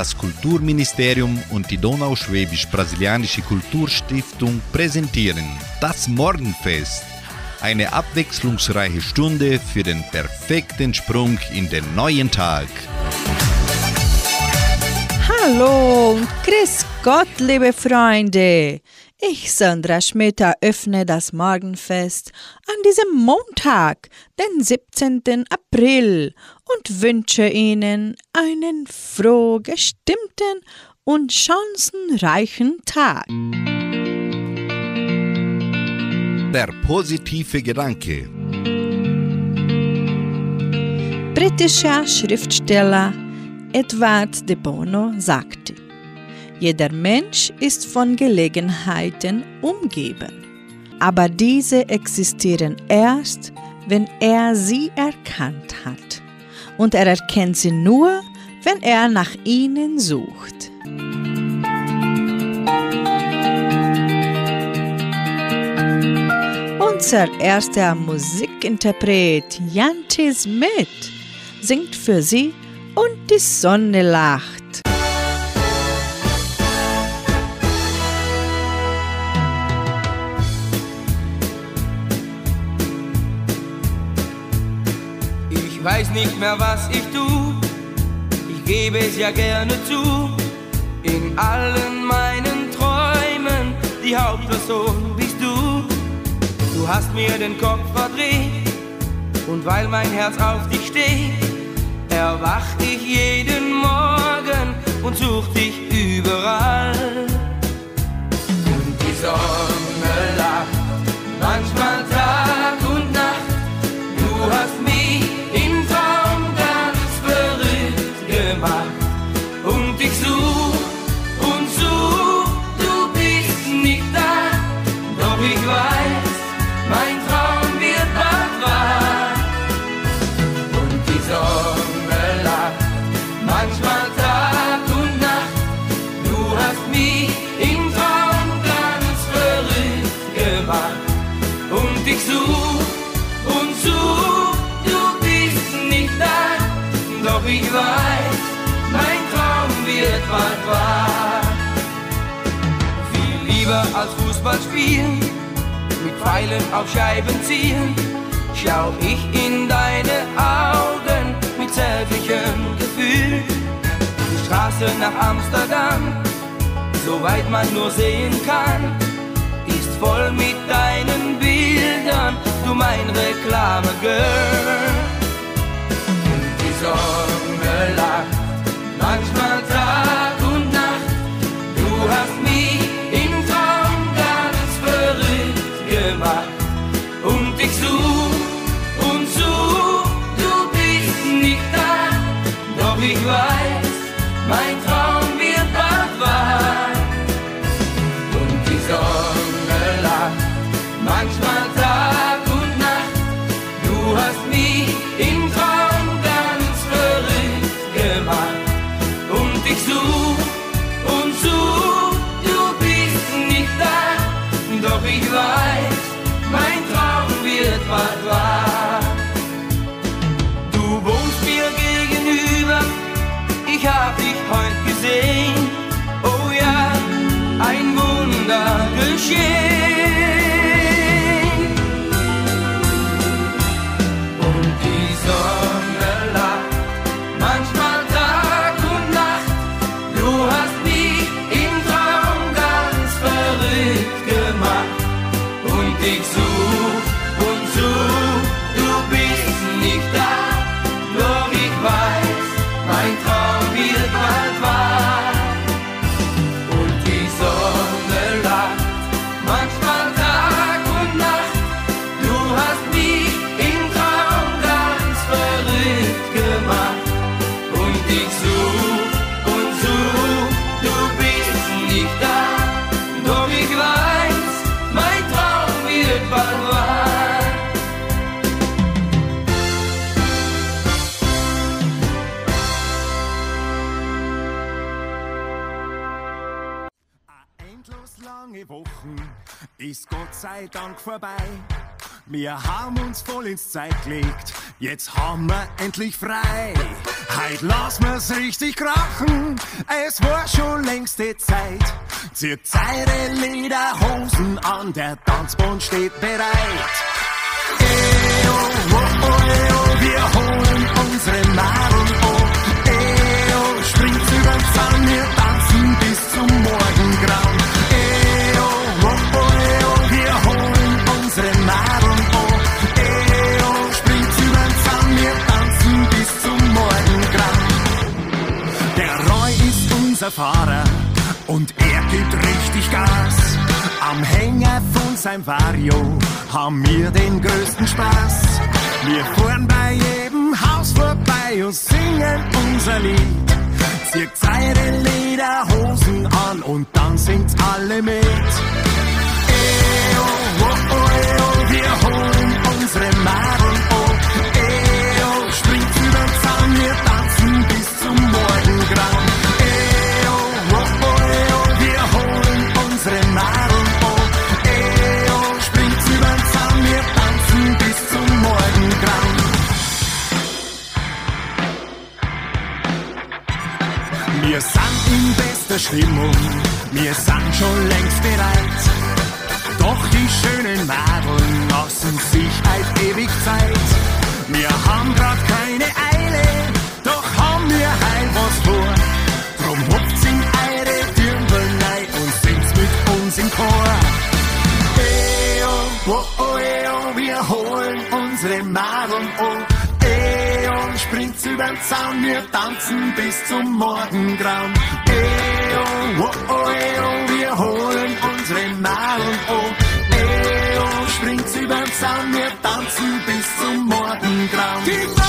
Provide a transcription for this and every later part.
Das Kulturministerium und die Donauschwäbisch-Brasilianische Kulturstiftung präsentieren das Morgenfest. Eine abwechslungsreiche Stunde für den perfekten Sprung in den neuen Tag. Hallo und grüß Gott, liebe Freunde. Ich, Sandra Schmidt, eröffne das Morgenfest an diesem Montag, den 17. April, und wünsche Ihnen einen froh gestimmten und chancenreichen Tag. Der positive Gedanke. Britischer Schriftsteller Edward de Bono sagte, jeder Mensch ist von Gelegenheiten umgeben, aber diese existieren erst, wenn er sie erkannt hat. Und er erkennt sie nur, wenn er nach ihnen sucht. Unser erster Musikinterpret Janti Smith singt für Sie und die Sonne lacht. Weiß nicht mehr, was ich tu, ich gebe es ja gerne zu. In allen meinen Träumen, die Hauptperson bist du. Du hast mir den Kopf verdreht und weil mein Herz auf dich steht, erwach ich jeden Morgen und such dich überall. Spielen, mit Pfeilen auf Scheiben ziehen, schau ich in deine Augen mit zärtlichem Gefühl. Die Straße nach Amsterdam, soweit man nur sehen kann, ist voll mit deinen Bildern, du mein Reklamegirl. Und die Sonne lacht Yeah. Sei Dank vorbei. Wir haben uns voll ins Zeit gelegt, jetzt haben wir endlich frei. Heut lass mir's richtig krachen, es war schon längst die Zeit. Zieht eure Lederhosen an, der Tanzbund steht bereit. Eo, oh, oh, oh, wir holen unsere Nadeln oh. Eo, springt übern Zaun, wir tanzen bis zum Morgengrauen. Unser Fahrer und er gibt richtig Gas. Am Hänger von seinem Vario haben wir den größten Spaß. Wir fahren bei jedem Haus vorbei und singen unser Lied. Zieht eure Lederhosen an und dann singt's alle mit. Eo, oh, oh, eo, wir holen unsere Madeln Wir sind in bester Stimmung, wir sind schon längst bereit. Doch die schönen Madeln lassen sich halt ewig Zeit. Wir haben grad keine Eile, doch haben wir heil was vor. Drum hupft in eure Dirndl rein und singt's mit uns im Chor. Eo, oh, oh, eo, wir holen unsere Madeln oh. Eo, springt's übern Zaun, wir tanzen bis zum Morgengrauen. Eo, oh, oh, eo, wir holen unsere Madeln oh. Eo, springt's übern Zaun, wir tanzen bis zum Morgengrauen.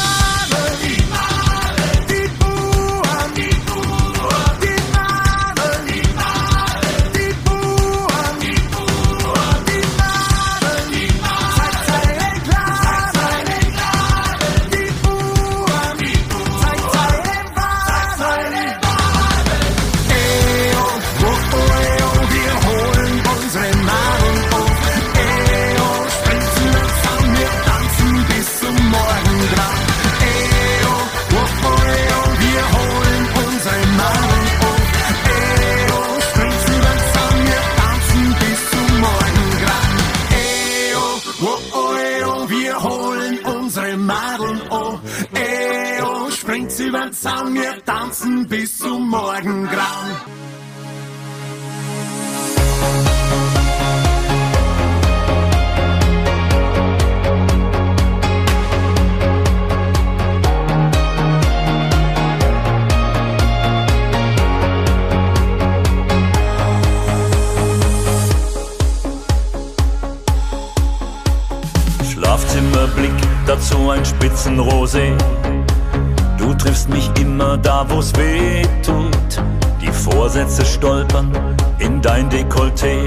Übern Zaun, wir tanzen bis zum Morgengrauen. Schlafzimmerblick, dazu ein Spitzenrosé. Triffst mich immer da, wo's weh tut. Die Vorsätze stolpern in dein Dekolleté.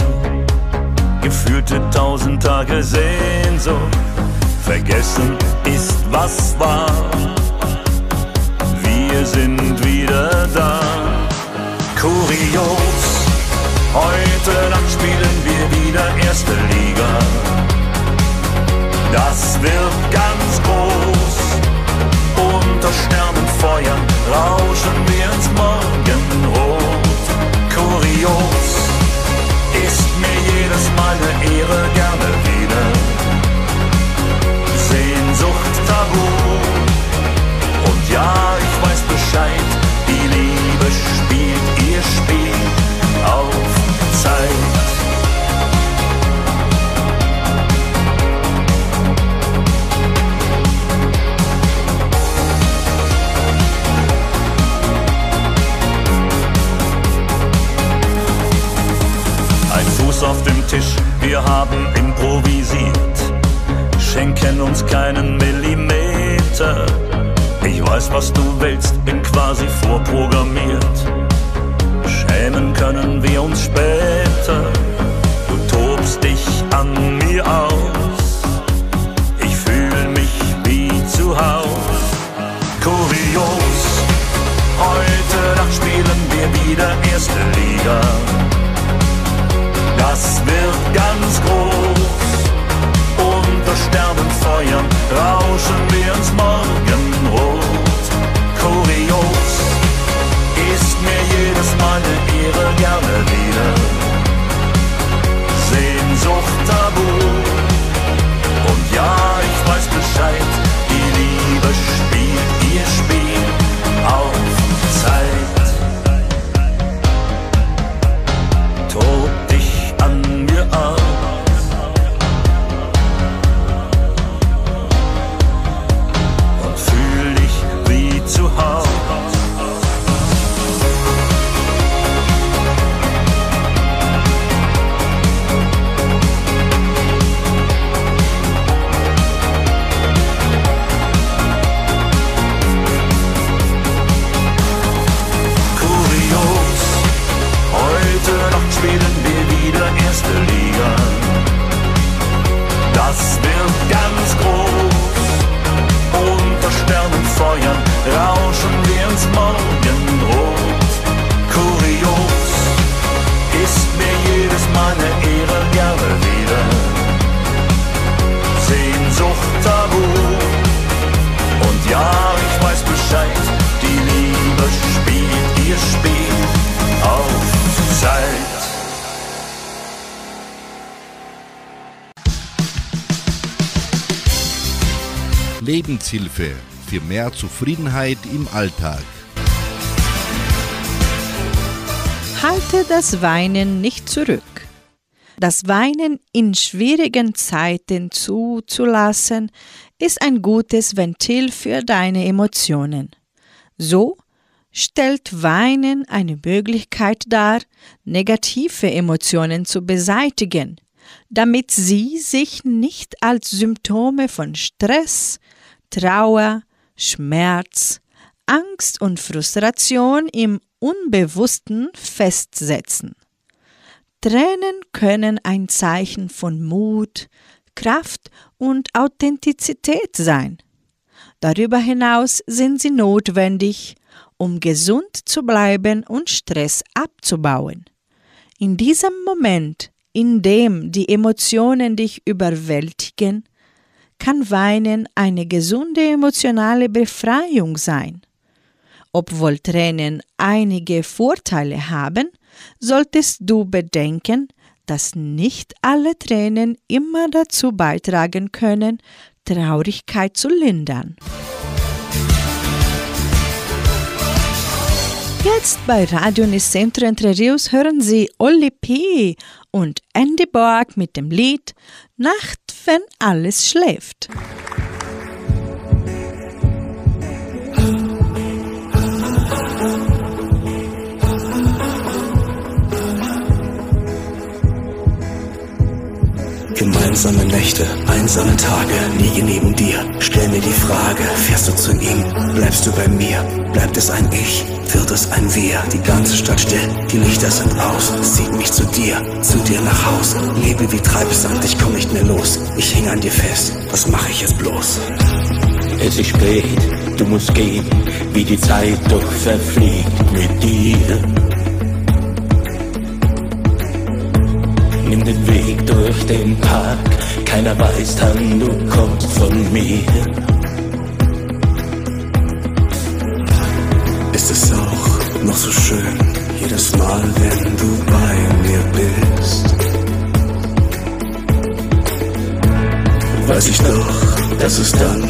Gefühlte tausend Tage Sehnsucht. Vergessen ist, was war. Wir sind wieder da. Kurios. Heute Nacht spielen wir wieder erste Liga. Das wird ganz groß. Unter Sternenfeuer rauschen wir ins Morgenrot. Kurios ist mir jedes Mal eine Ehre gerne wieder. Sehnsucht tabu. Und ja, ich weiß Bescheid, die Liebe spielt Tisch, wir haben improvisiert, schenken uns keinen Millimeter. Ich weiß, was du willst, bin quasi vorprogrammiert. Schämen können wir uns später. Du tobst dich an mir aus. Ich fühl mich wie zu Haus. Kurios, heute Nacht spielen wir wieder erste Liga das wird ganz groß. Unter Sternenfeuern rauschen wir ins Morgenrot. Kurios ist mir jedes Mal eine Ehre gerne wieder. Sehnsucht tabu. Und ja, ich weiß Bescheid, die Liebe Lebenshilfe für mehr Zufriedenheit im Alltag. Halte das Weinen nicht zurück. Das Weinen in schwierigen Zeiten zuzulassen, ist ein gutes Ventil für deine Emotionen. So stellt Weinen eine Möglichkeit dar, negative Emotionen zu beseitigen, damit sie sich nicht als Symptome von Stress, Trauer, Schmerz, Angst und Frustration im Unbewussten festsetzen. Tränen können ein Zeichen von Mut, Kraft und Authentizität sein. Darüber hinaus sind sie notwendig, um gesund zu bleiben und Stress abzubauen. In diesem Moment, in dem die Emotionen dich überwältigen, kann Weinen eine gesunde emotionale Befreiung sein. Obwohl Tränen einige Vorteile haben, solltest du bedenken, dass nicht alle Tränen immer dazu beitragen können, Traurigkeit zu lindern. Jetzt bei Radio Nicentro Entre Rios hören Sie Olli P. und Andy Borg mit dem Lied Nacht, wenn alles schläft. Gemeinsame Nächte, einsame Tage, liege neben dir. Stell mir die Frage, fährst du zu ihm? Bleibst du bei mir? Bleibt es ein Ich? Wird es ein Wir? Die ganze Stadt still, die Lichter sind aus. Zieht mich zu dir, zu dir nach Haus. Lebe wie Treibsand, ich komm nicht mehr los. Ich häng an dir fest, was mach ich jetzt bloß? Es ist spät, du musst gehen, wie die Zeit doch verfliegt mit dir. Nimm den Weg durch den Park, keiner weiß dann, du kommst von mir. Ist es auch noch so schön, jedes Mal, wenn du bei mir bist? Weiß ich doch, dass es dann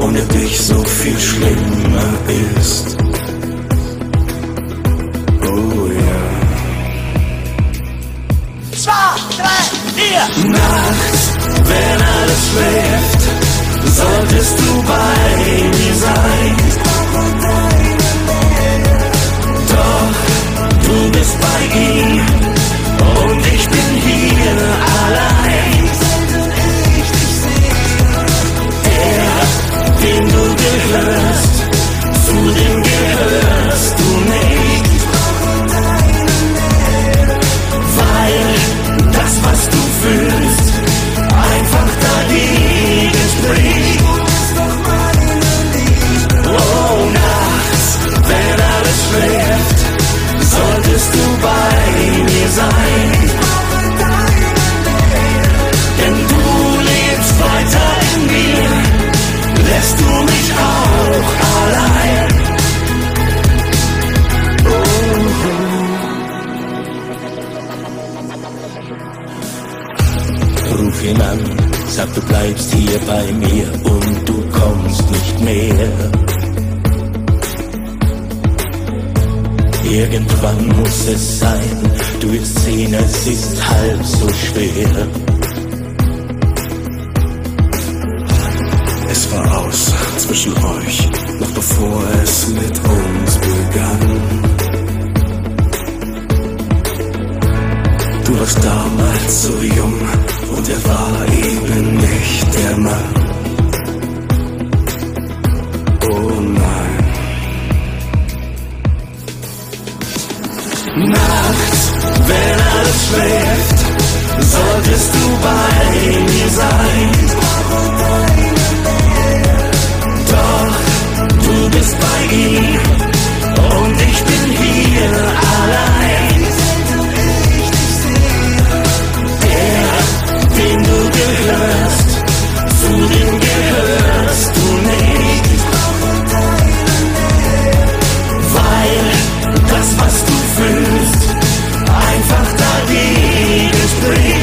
ohne dich so viel schlimmer ist. Vier. Nachts, wenn alles schläft, solltest du bei mir sein. Doch du bist bei ihm und ich bin hier allein. Er, dem du gehörst, zu dem gehörst du nicht. Weil das, was du Ruf ihn an, sag du bleibst hier bei mir und du kommst nicht mehr. Irgendwann muss es sein, du wirst sehen, es ist halb so schwer. Es war aus zwischen euch, bevor es mit uns begann. Du warst damals so jung und er war eben nicht der Mann. Oh nein. Nachts, wenn alles schläft, solltest du bei mir sein. bist bei ihm und ich bin hier allein. Der, dem du gehörst, zu dem gehörst du nicht. Weil das, was du fühlst, einfach dagegen spricht.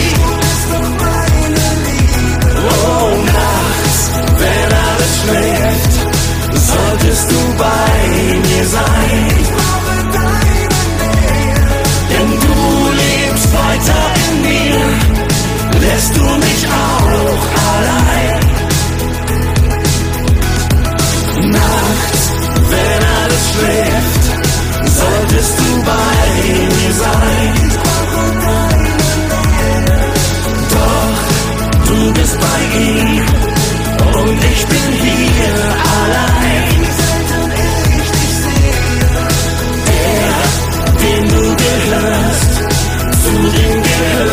wirst du bei mir sein. Doch du bist bei ihm und ich bin hier allein. Er, dem du gehörst, zu dem gehörst.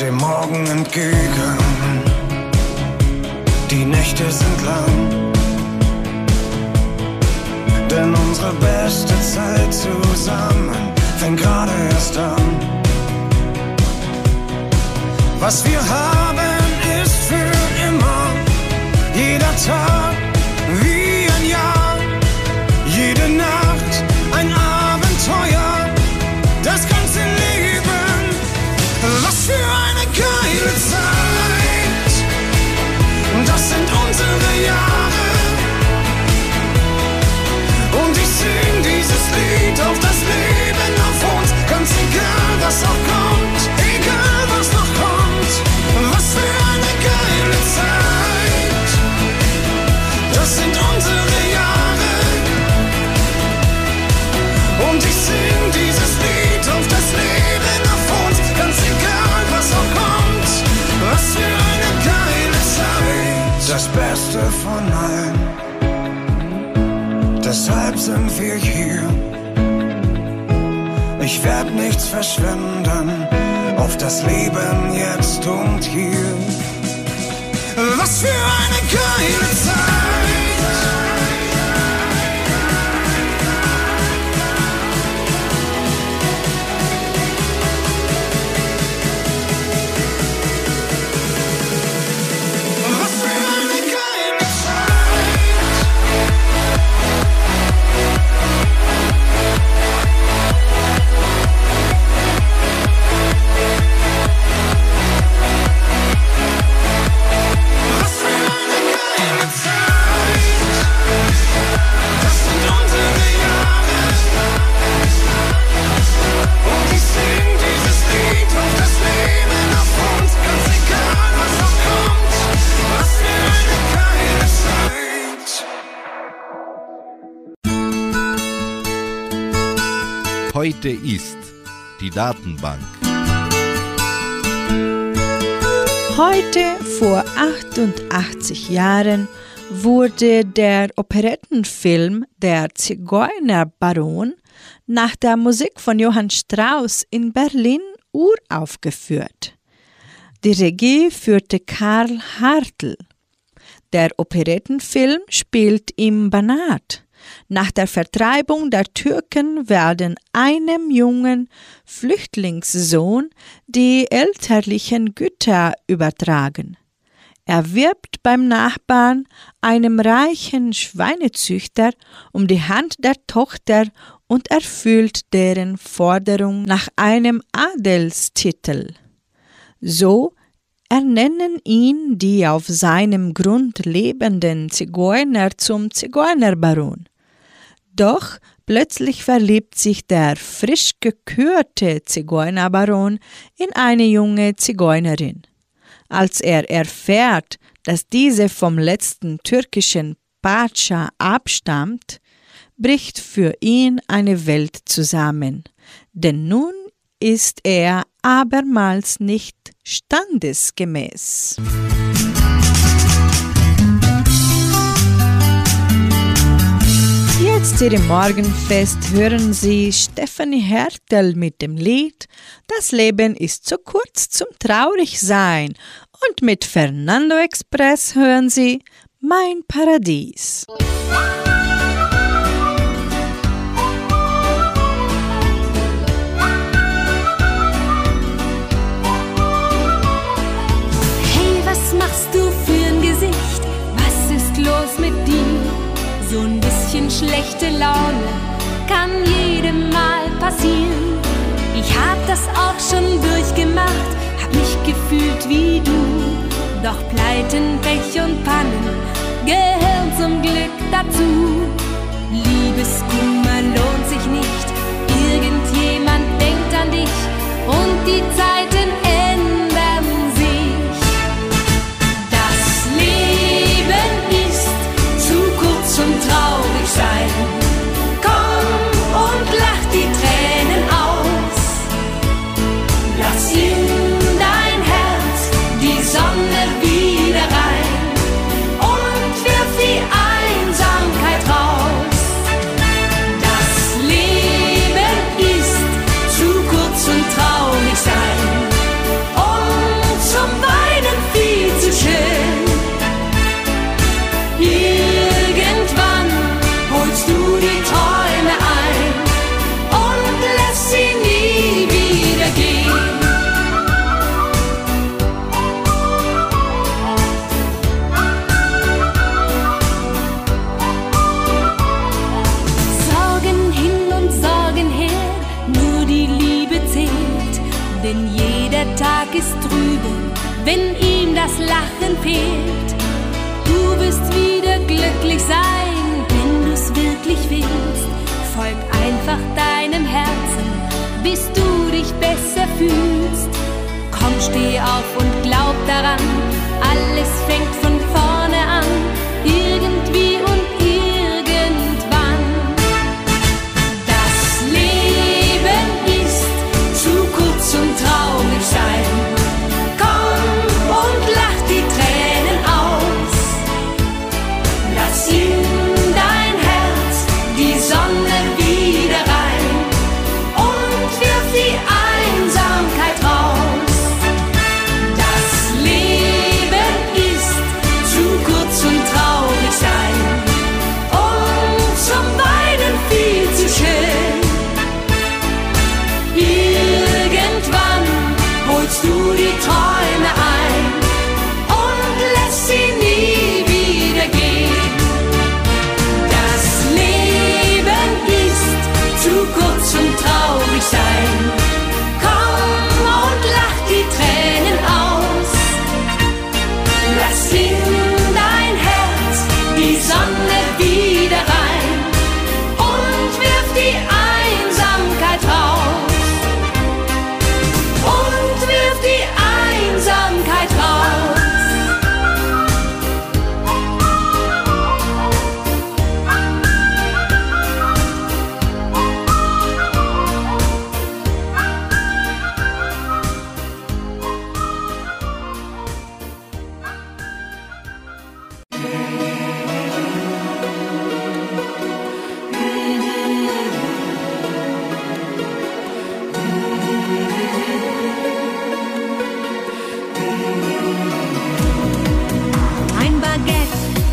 Dem Morgen entgegen. Die Nächte sind lang. Denn unsere beste Zeit zusammen fängt gerade erst an. Was wir haben, ist für immer. Jeder Tag Deshalb sind wir hier. Ich werd nichts verschwenden auf das Leben jetzt und hier. Was für eine geile Zeit! Heute ist die Datenbank. Heute vor 88 Jahren wurde der Operettenfilm Der Zigeunerbaron nach der Musik von Johann Strauss in Berlin uraufgeführt. Die Regie führte Karl Hartl. Der Operettenfilm spielt im Banat. Nach der Vertreibung der Türken werden einem jungen Flüchtlingssohn die elterlichen Güter übertragen. Er wirbt beim Nachbarn, einem reichen Schweinezüchter, um die Hand der Tochter und erfüllt deren Forderung nach einem Adelstitel. So ernennen ihn die auf seinem Grund lebenden Zigeuner zum Zigeunerbaron. Doch plötzlich verliebt sich der frisch gekürte Zigeunerbaron in eine junge Zigeunerin. Als er erfährt, dass diese vom letzten türkischen Pacha abstammt, bricht für ihn eine Welt zusammen, denn nun ist er abermals nicht standesgemäß. Jetzt im Morgenfest hören Sie Stephanie Hertel mit dem Lied Das Leben ist zu kurz zum Traurigsein und mit Fernando Express hören Sie Mein Paradies. schlechte Laune kann jedem mal passieren. Ich hab das auch schon durchgemacht, hab mich gefühlt wie du. Doch Pleiten, Pech und Pannen gehören zum Glück dazu. Liebeskummer lohnt sich nicht, irgendjemand denkt an dich und die Zeiten ändern. sein, wenn du's wirklich willst. Folg einfach deinem Herzen, bis du dich besser fühlst. Komm, steh auf und glaub daran, alles fängt von vorne an. Irgendwie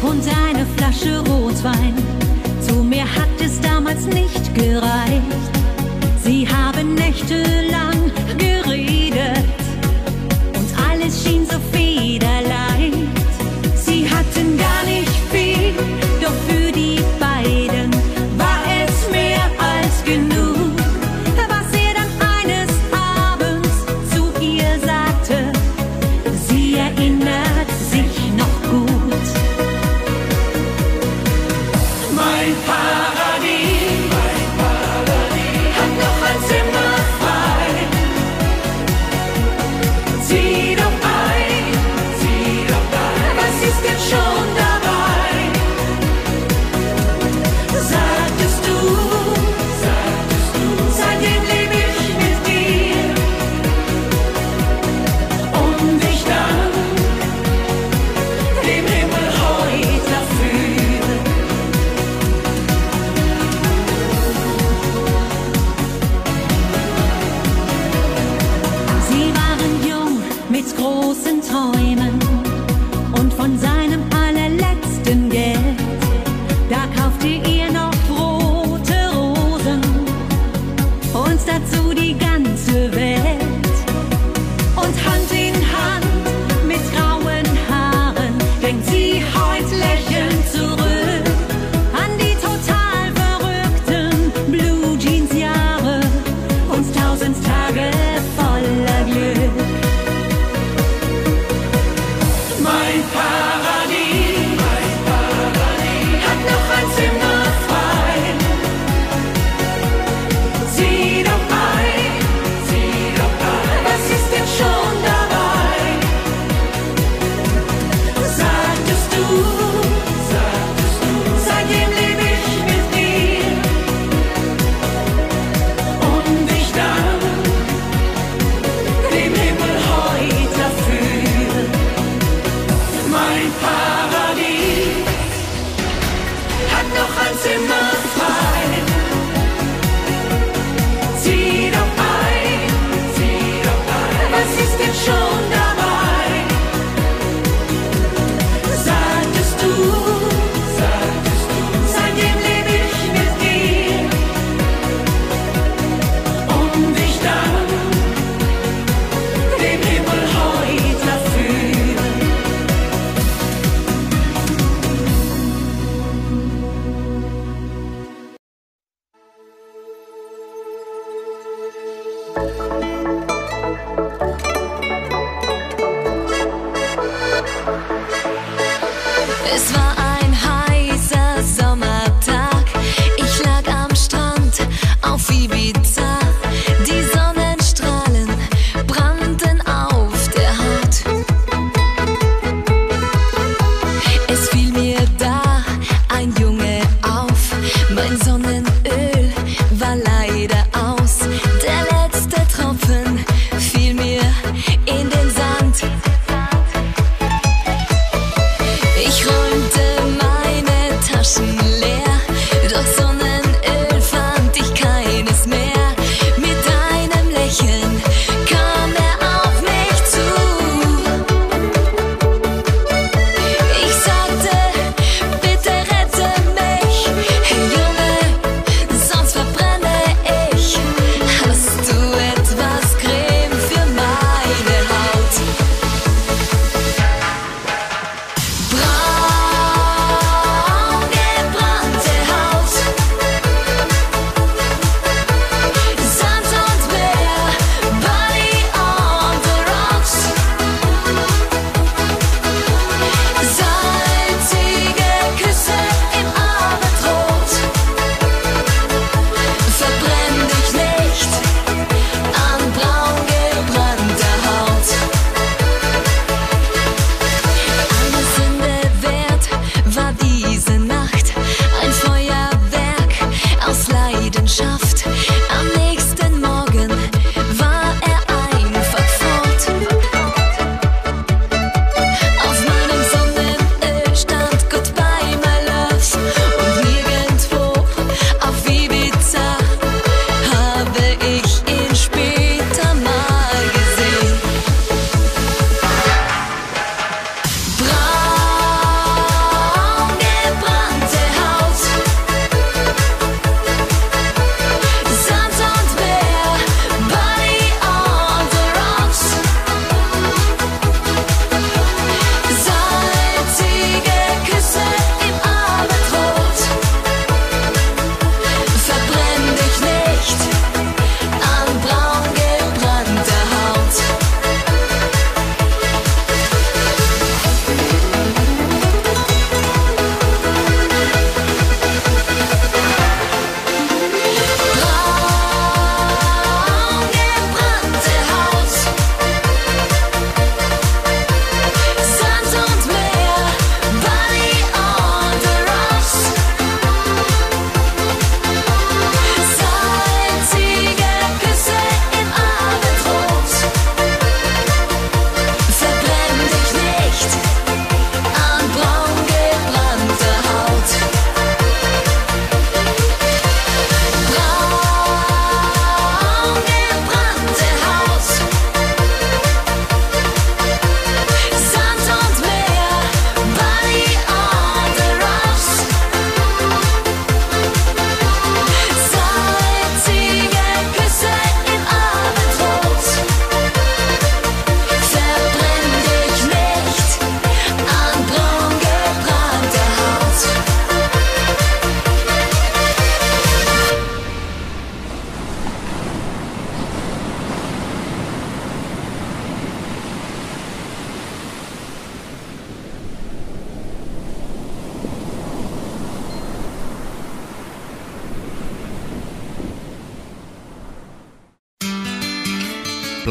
und eine Flasche Rotwein. Zu mir hat es damals nicht gereicht. Sie haben nächtelang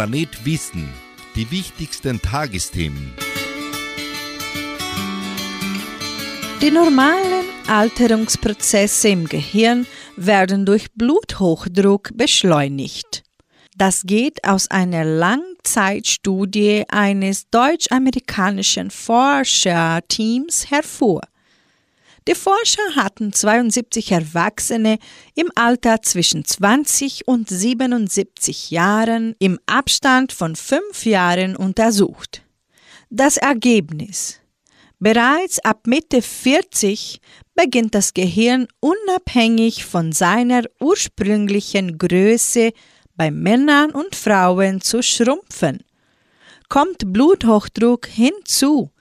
Planet Wissen die wichtigsten Tagesthemen. Die normalen Alterungsprozesse im Gehirn werden durch Bluthochdruck beschleunigt. Das geht aus einer Langzeitstudie eines deutsch-amerikanischen Forscherteams hervor. Die Forscher hatten 72 Erwachsene im Alter zwischen 20 und 77 Jahren im Abstand von fünf Jahren untersucht. Das Ergebnis Bereits ab Mitte 40 beginnt das Gehirn unabhängig von seiner ursprünglichen Größe bei Männern und Frauen zu schrumpfen. Kommt Bluthochdruck hinzu,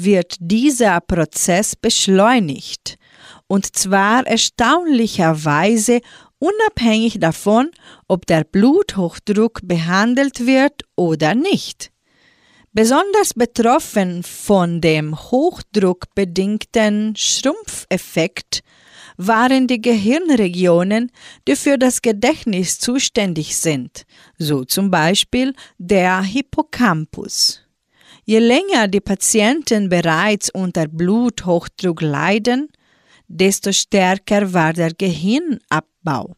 wird dieser Prozess beschleunigt, und zwar erstaunlicherweise unabhängig davon, ob der Bluthochdruck behandelt wird oder nicht. Besonders betroffen von dem hochdruckbedingten Schrumpfeffekt waren die Gehirnregionen, die für das Gedächtnis zuständig sind, so zum Beispiel der Hippocampus. Je länger die Patienten bereits unter Bluthochdruck leiden, desto stärker war der Gehirnabbau.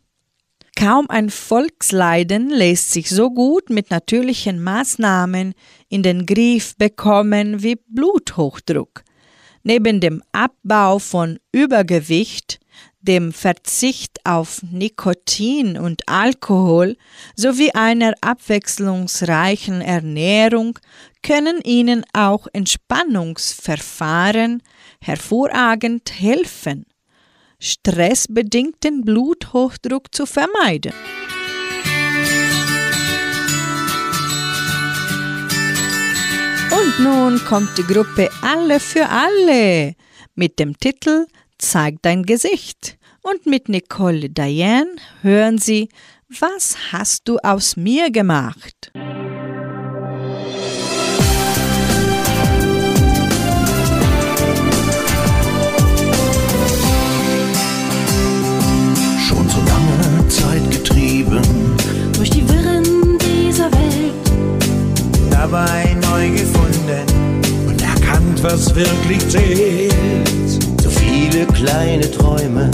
Kaum ein Volksleiden lässt sich so gut mit natürlichen Maßnahmen in den Griff bekommen wie Bluthochdruck. Neben dem Abbau von Übergewicht, dem Verzicht auf Nikotin und Alkohol sowie einer abwechslungsreichen Ernährung können Ihnen auch Entspannungsverfahren hervorragend helfen stressbedingten Bluthochdruck zu vermeiden. Und nun kommt die Gruppe Alle für Alle mit dem Titel Zeig dein Gesicht. Und mit Nicole Diane hören Sie, was hast du aus mir gemacht? durch die Wirren dieser Welt. Dabei neu gefunden und erkannt, was wirklich zählt. Viele kleine Träume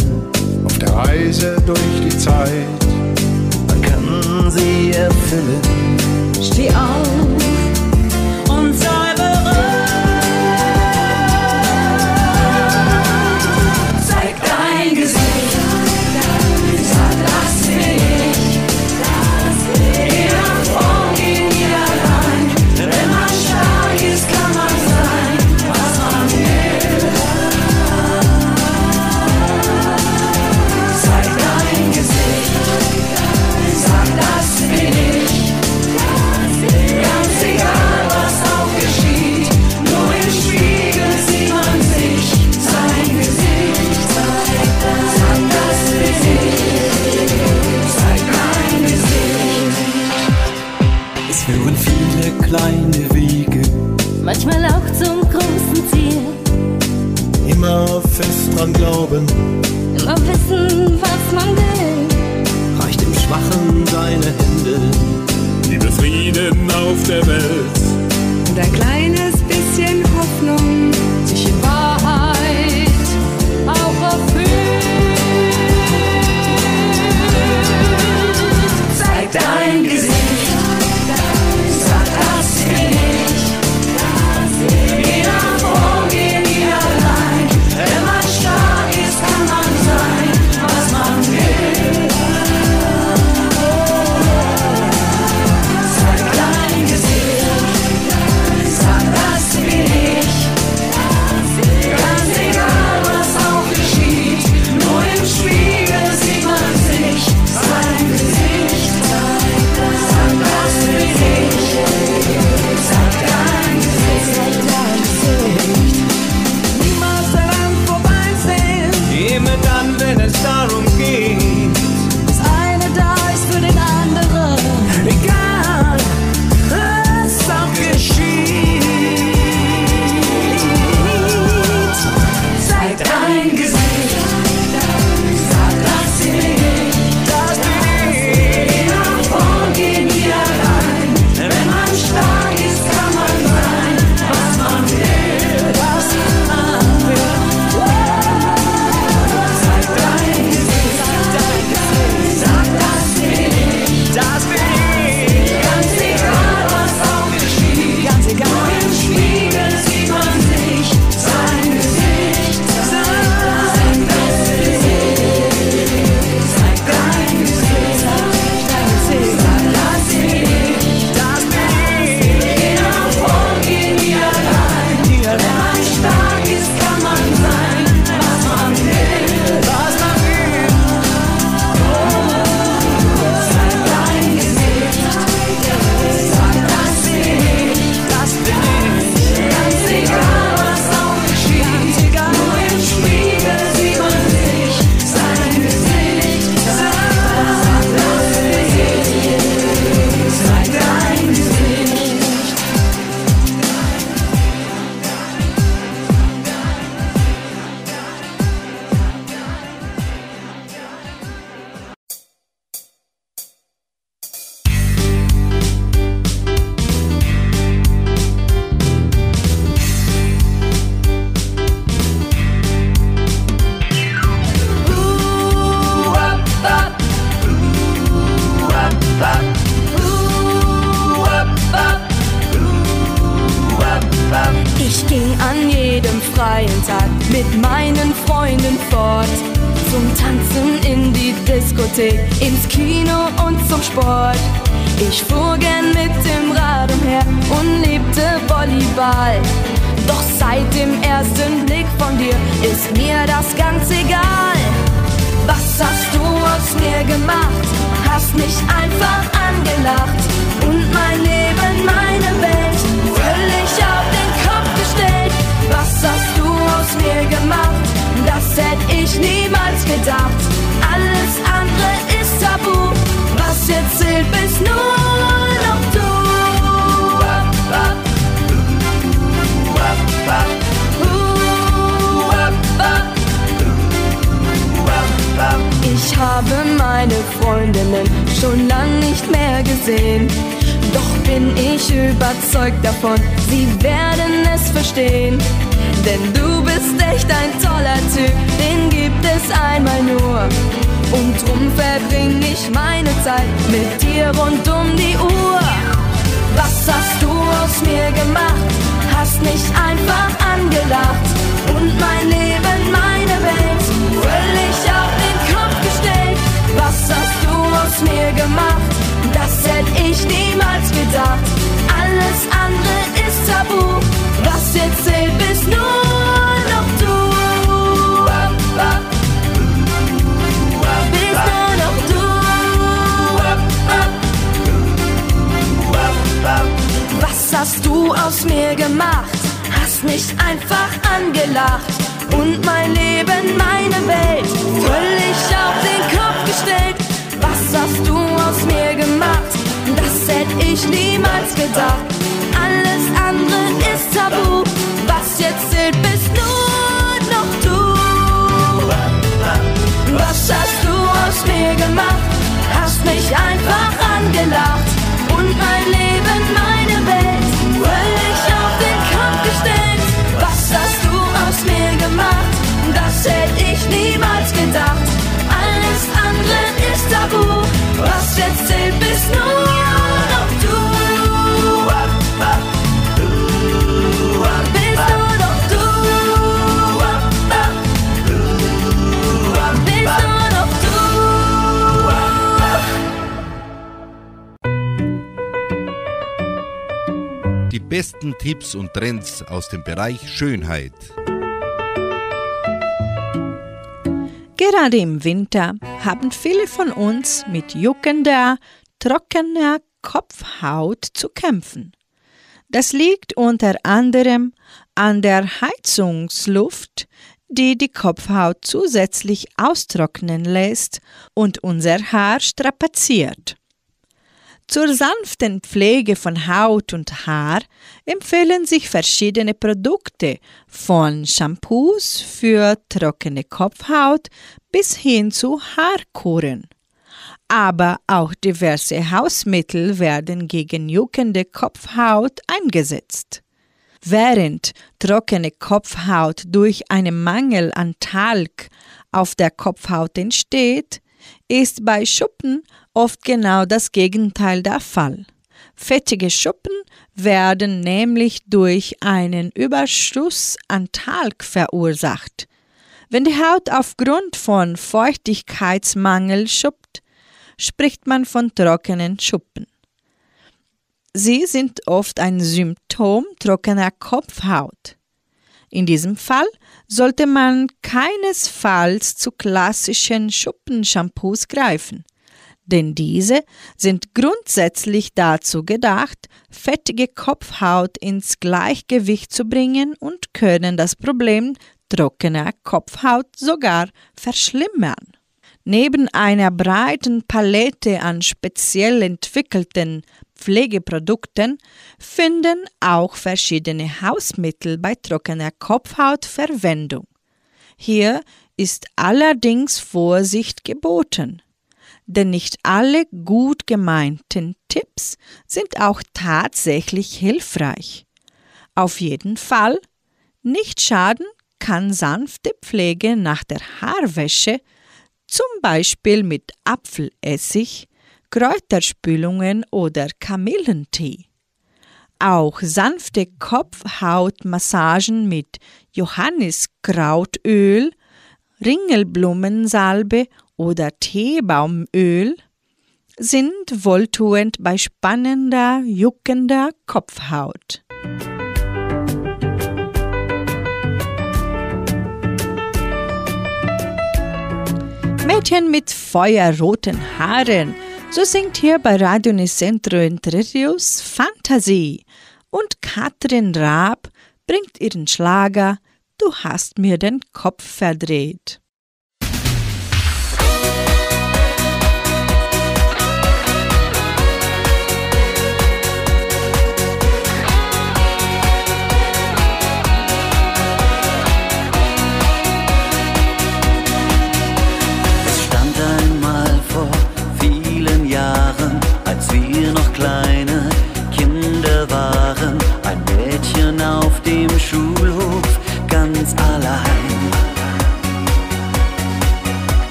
auf der Reise durch die Zeit. Man kann sie erfüllen. Steh auf dran glauben. Immer wissen, was man will. Reicht dem Schwachen deine Hände. Liebe Frieden auf der Welt. Und ein kleines bisschen Hoffnung, sich in Wahrheit auch erfüllt. Zeig dein Gesicht. meinen Freunden fort. Zum Tanzen in die Diskothek, ins Kino und zum Sport. Ich fuhr gern mit dem Rad umher und lebte Volleyball. Doch seit dem ersten Blick von dir ist mir das ganz egal. Was hast du aus mir gemacht? Hast mich einfach angelacht und mein Leben, meine Welt mir gemacht? Das hätte ich niemals gedacht. Alles andere ist tabu. Was jetzt zählt, bist nur noch du. Ich habe meine Freundinnen schon lang nicht mehr gesehen. Doch bin ich überzeugt davon, sie werden es verstehen. Denn du bist echt ein toller Typ, den gibt es einmal nur. Und drum verbring ich meine Zeit mit dir rund um die Uhr. Was hast du aus mir gemacht? Hast mich einfach angelacht und mein Leben, meine Welt völlig auf den Kopf gestellt. Was hast du aus mir gemacht? Das hätte ich niemals gedacht. Alles andere ist tabu. Was jetzt hast du aus mir gemacht? Hast mich einfach angelacht und mein Leben, meine Welt völlig auf den Kopf gestellt. Was hast du aus mir gemacht? Das hätte ich niemals gedacht. Alles andere ist tabu. Was jetzt zählt, bist nur noch du. Was hast du aus mir gemacht? Hast mich einfach angelacht und mein Leben, meine Welt völlig auf den Kopf gestellt. Was hast du aus mir gemacht? Das hätte ich niemals gedacht. Alles andere ist tabu. Was jetzt zählt, bist nur noch du. Besten Tipps und Trends aus dem Bereich Schönheit. Gerade im Winter haben viele von uns mit juckender, trockener Kopfhaut zu kämpfen. Das liegt unter anderem an der Heizungsluft, die die Kopfhaut zusätzlich austrocknen lässt und unser Haar strapaziert. Zur sanften Pflege von Haut und Haar empfehlen sich verschiedene Produkte, von Shampoos für trockene Kopfhaut bis hin zu Haarkuren. Aber auch diverse Hausmittel werden gegen juckende Kopfhaut eingesetzt. Während trockene Kopfhaut durch einen Mangel an Talg auf der Kopfhaut entsteht, ist bei Schuppen oft genau das Gegenteil der Fall. Fettige Schuppen werden nämlich durch einen Überschuss an Talg verursacht. Wenn die Haut aufgrund von Feuchtigkeitsmangel schuppt, spricht man von trockenen Schuppen. Sie sind oft ein Symptom trockener Kopfhaut. In diesem Fall sollte man keinesfalls zu klassischen Schuppenshampoos greifen, denn diese sind grundsätzlich dazu gedacht, fettige Kopfhaut ins Gleichgewicht zu bringen und können das Problem trockener Kopfhaut sogar verschlimmern. Neben einer breiten Palette an speziell entwickelten Pflegeprodukten finden auch verschiedene Hausmittel bei trockener Kopfhaut Verwendung. Hier ist allerdings Vorsicht geboten, denn nicht alle gut gemeinten Tipps sind auch tatsächlich hilfreich. Auf jeden Fall, nicht schaden kann sanfte Pflege nach der Haarwäsche, zum Beispiel mit Apfelessig, Kräuterspülungen oder Kamillentee. Auch sanfte Kopfhautmassagen mit Johanniskrautöl, Ringelblumensalbe oder Teebaumöl sind wohltuend bei spannender, juckender Kopfhaut. Mädchen mit feuerroten Haaren, so singt hier bei Radio Nicentro Interius Fantasie. Und Katrin Raab bringt ihren Schlager Du hast mir den Kopf verdreht.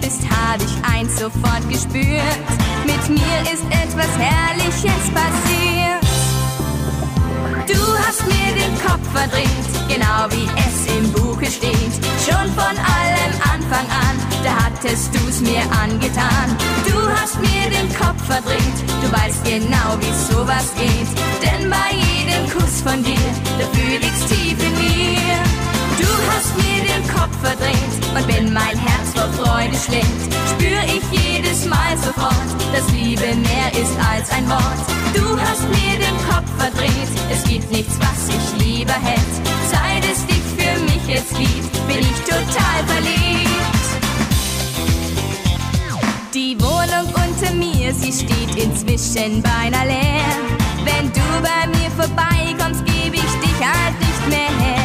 bist, habe ich eins sofort gespürt. Mit mir ist etwas Herrliches passiert. Du hast mir den Kopf verdreht, genau wie es im Buche steht. Schon von allem Anfang an, da hattest du's mir angetan. Du hast mir den Kopf verdreht, du weißt genau, wie sowas geht. Denn bei jedem Kuss von dir, da fühl ich's tief in mir. Du hast mir den Kopf verdreht und wenn mein Herz vor Freude schlägt, spür ich jedes Mal sofort, dass Liebe mehr ist als ein Wort. Du hast mir den Kopf verdreht, es gibt nichts, was ich lieber hätte. Seit es dich für mich jetzt gibt, bin ich total verliebt. Die Wohnung unter mir, sie steht inzwischen beinahe leer. Wenn du bei mir vorbeikommst, gebe ich dich halt nicht mehr her.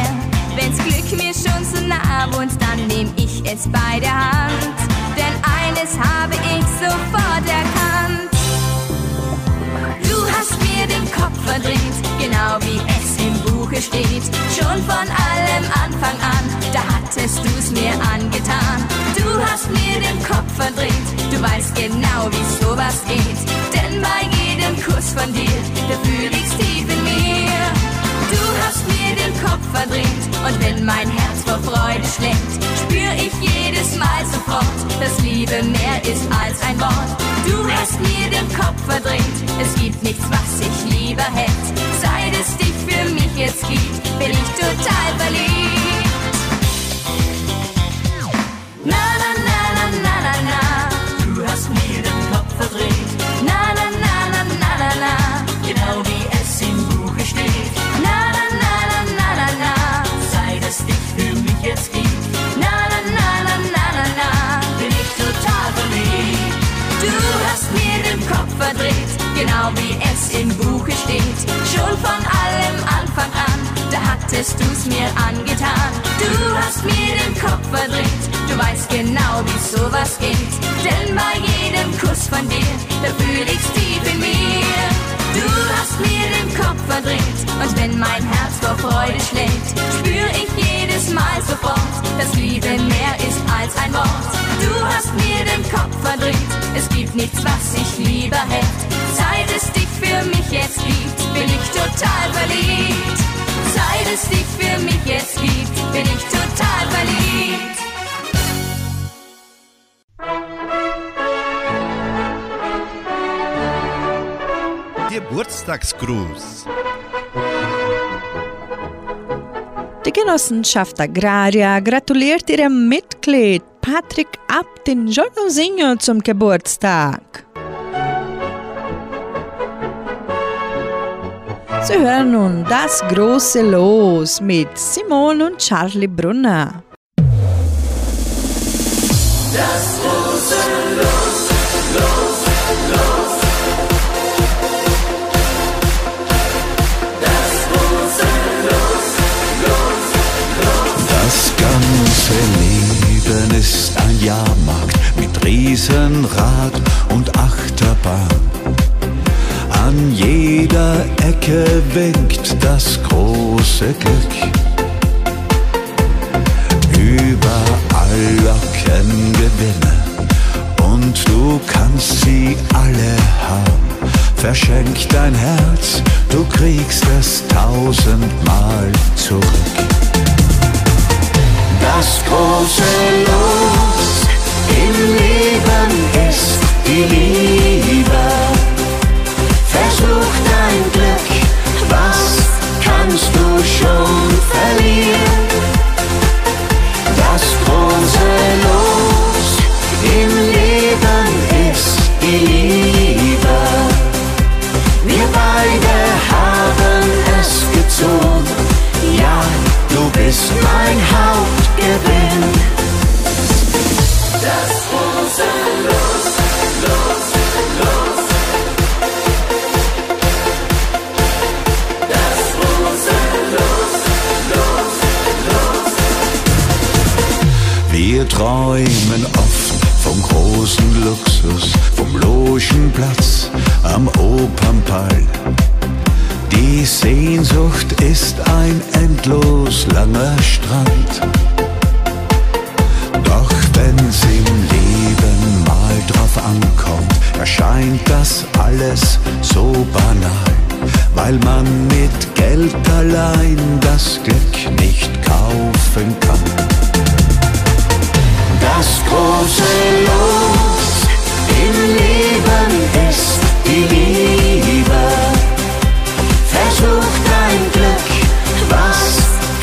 Wenn's Glück mir schon so nah wohnt, dann nehm ich es bei der Hand. Denn eines habe ich sofort erkannt. Du hast mir den Kopf verdreht, genau wie es im Buche steht. Schon von allem Anfang an, da hattest du's mir angetan. Du hast mir den Kopf verdreht, du weißt genau, wie sowas geht. Denn bei jedem Kuss von dir, da fühl ich's tief Kopf verdreht und wenn mein Herz vor Freude schlägt, spür ich jedes Mal sofort, dass Liebe mehr ist als ein Wort. Du hast mir den Kopf verdreht, es gibt nichts, was ich lieber hätte. Seit es dich für mich jetzt gibt, bin ich total verliebt. Im Buche steht. Schon von allem Anfang an, da hattest du's mir angetan. Du hast mir den Kopf verdreht, du weißt genau, wie sowas geht. Denn bei jedem Kuss von dir, da fühl ich's tief in mir. Du hast mir den Kopf verdreht und wenn mein Herz vor Freude schlägt, spür ich jedes Mal sofort, dass Liebe mehr ist als ein Wort. Du hast mir den Kopf verdreht, es gibt nichts, was ich lieber hätte. Seit es dich für mich jetzt gibt, bin ich total verliebt. Seit es dich für mich jetzt gibt, bin ich total verliebt. Geburtstagsgruß. Die Genossenschaft Agraria gratuliert ihrem Mitglied Patrick Abtin Jolosinho zum Geburtstag. Sie hören nun das große Los mit Simon und Charlie Brunner. Das große Los, Los. Ist ein Jahrmarkt mit Riesenrad und Achterbahn. An jeder Ecke winkt das große Glück. Überall locken Gewinne und du kannst sie alle haben. Verschenk dein Herz, du kriegst es tausendmal zurück. Das große Los im Leben ist die Liebe. Versuch dein Glück, was kannst du schon verlieren? Das große Los im Leben ist die Liebe. Wir beide haben es gezogen, ja, du bist mein Hauptgewinn. Träumen oft vom großen Luxus, vom Logenplatz am Opernball. Die Sehnsucht ist ein endlos langer Strand. Doch wenn's im Leben mal drauf ankommt, erscheint das alles so banal, weil man mit Geld allein das Glück nicht kaufen kann. Das große Los im Leben ist die Liebe. Versuch dein Glück, was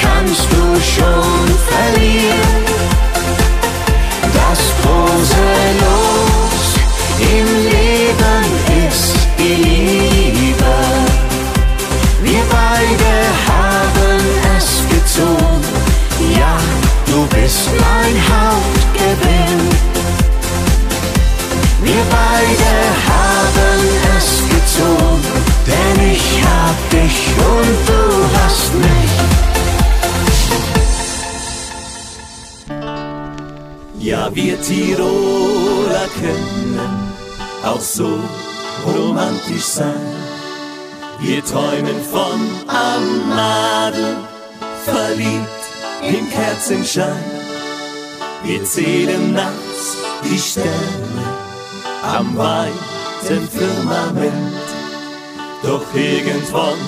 kannst du schon verlieren? Das große Los Ja, wir Tiroler können auch so romantisch sein. Wir träumen von Amadel, verliebt im Kerzenschein. Wir zählen nachts die Sterne am weiten Firmament. Doch irgendwann,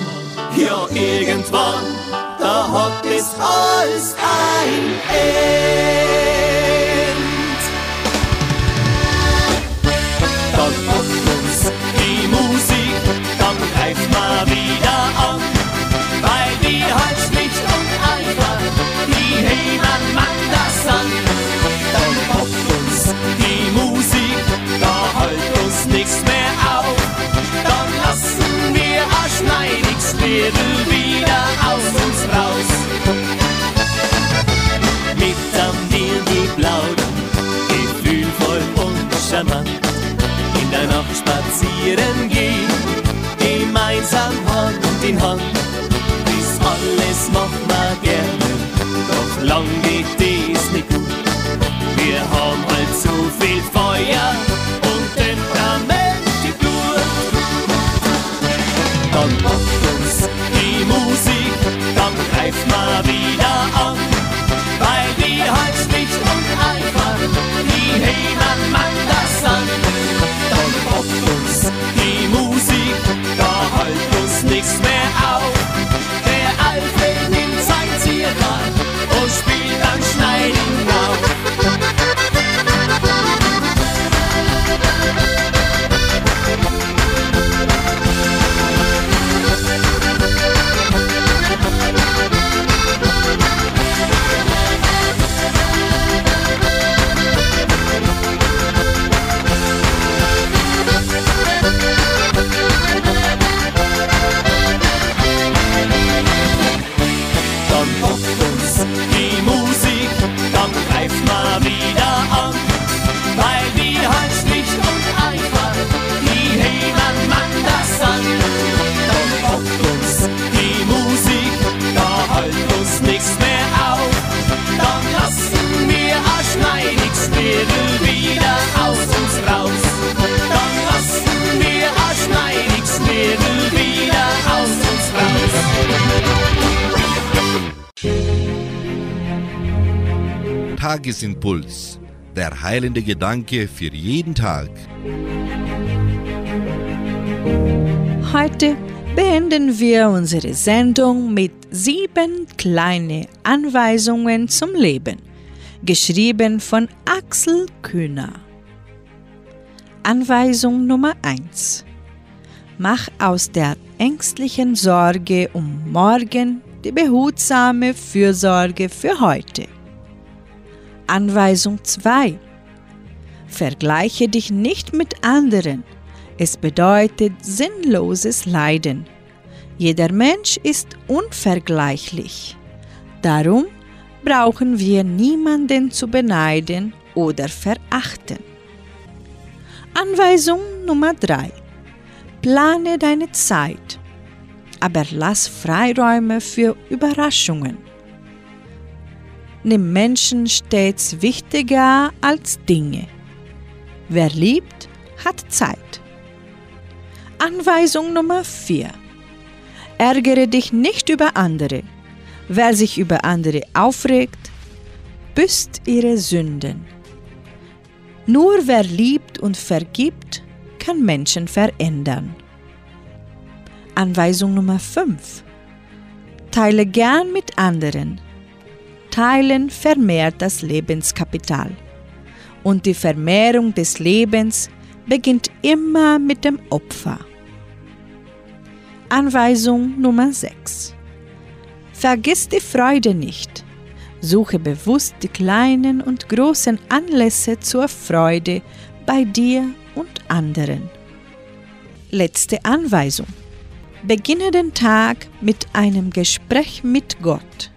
ja irgendwann, da hat es alles ein End. Da halt uns nichts mehr auf, dann lassen wir ein schneidiges wieder aus uns raus. Mit am Dirndl plaudern, gefühlvoll und charmant, in der Nacht spazieren gehen, gemeinsam Hand in Hand, dies alles macht man gerne, doch lang geht dies nicht gut. Wir haben halt so viel Feuer heilende Gedanke für jeden Tag. Heute beenden wir unsere Sendung mit sieben kleine Anweisungen zum Leben, geschrieben von Axel Kühner. Anweisung Nummer 1. Mach aus der ängstlichen Sorge um morgen die behutsame Fürsorge für heute. Anweisung 2. Vergleiche dich nicht mit anderen. Es bedeutet sinnloses Leiden. Jeder Mensch ist unvergleichlich. Darum brauchen wir niemanden zu beneiden oder verachten. Anweisung Nummer 3. Plane deine Zeit, aber lass Freiräume für Überraschungen. Nimm Menschen stets wichtiger als Dinge. Wer liebt, hat Zeit. Anweisung Nummer 4. Ärgere dich nicht über andere. Wer sich über andere aufregt, büßt ihre Sünden. Nur wer liebt und vergibt, kann Menschen verändern. Anweisung Nummer 5. Teile gern mit anderen. Teilen vermehrt das Lebenskapital. Und die Vermehrung des Lebens beginnt immer mit dem Opfer. Anweisung Nummer 6. Vergiss die Freude nicht. Suche bewusst die kleinen und großen Anlässe zur Freude bei dir und anderen. Letzte Anweisung. Beginne den Tag mit einem Gespräch mit Gott.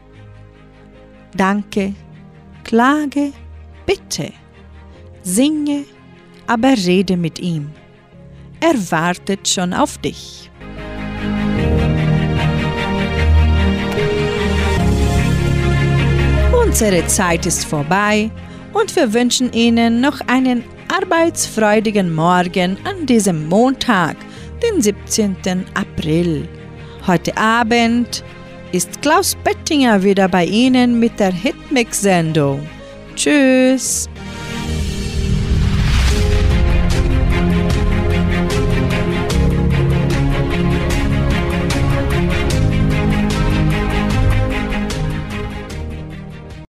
Danke, Klage, bitte. Singe, aber rede mit ihm. Er wartet schon auf dich. Unsere Zeit ist vorbei und wir wünschen Ihnen noch einen arbeitsfreudigen Morgen an diesem Montag, den 17. April. Heute Abend ist Klaus Bettinger wieder bei Ihnen mit der Hitmix-Sendung. Tschüss!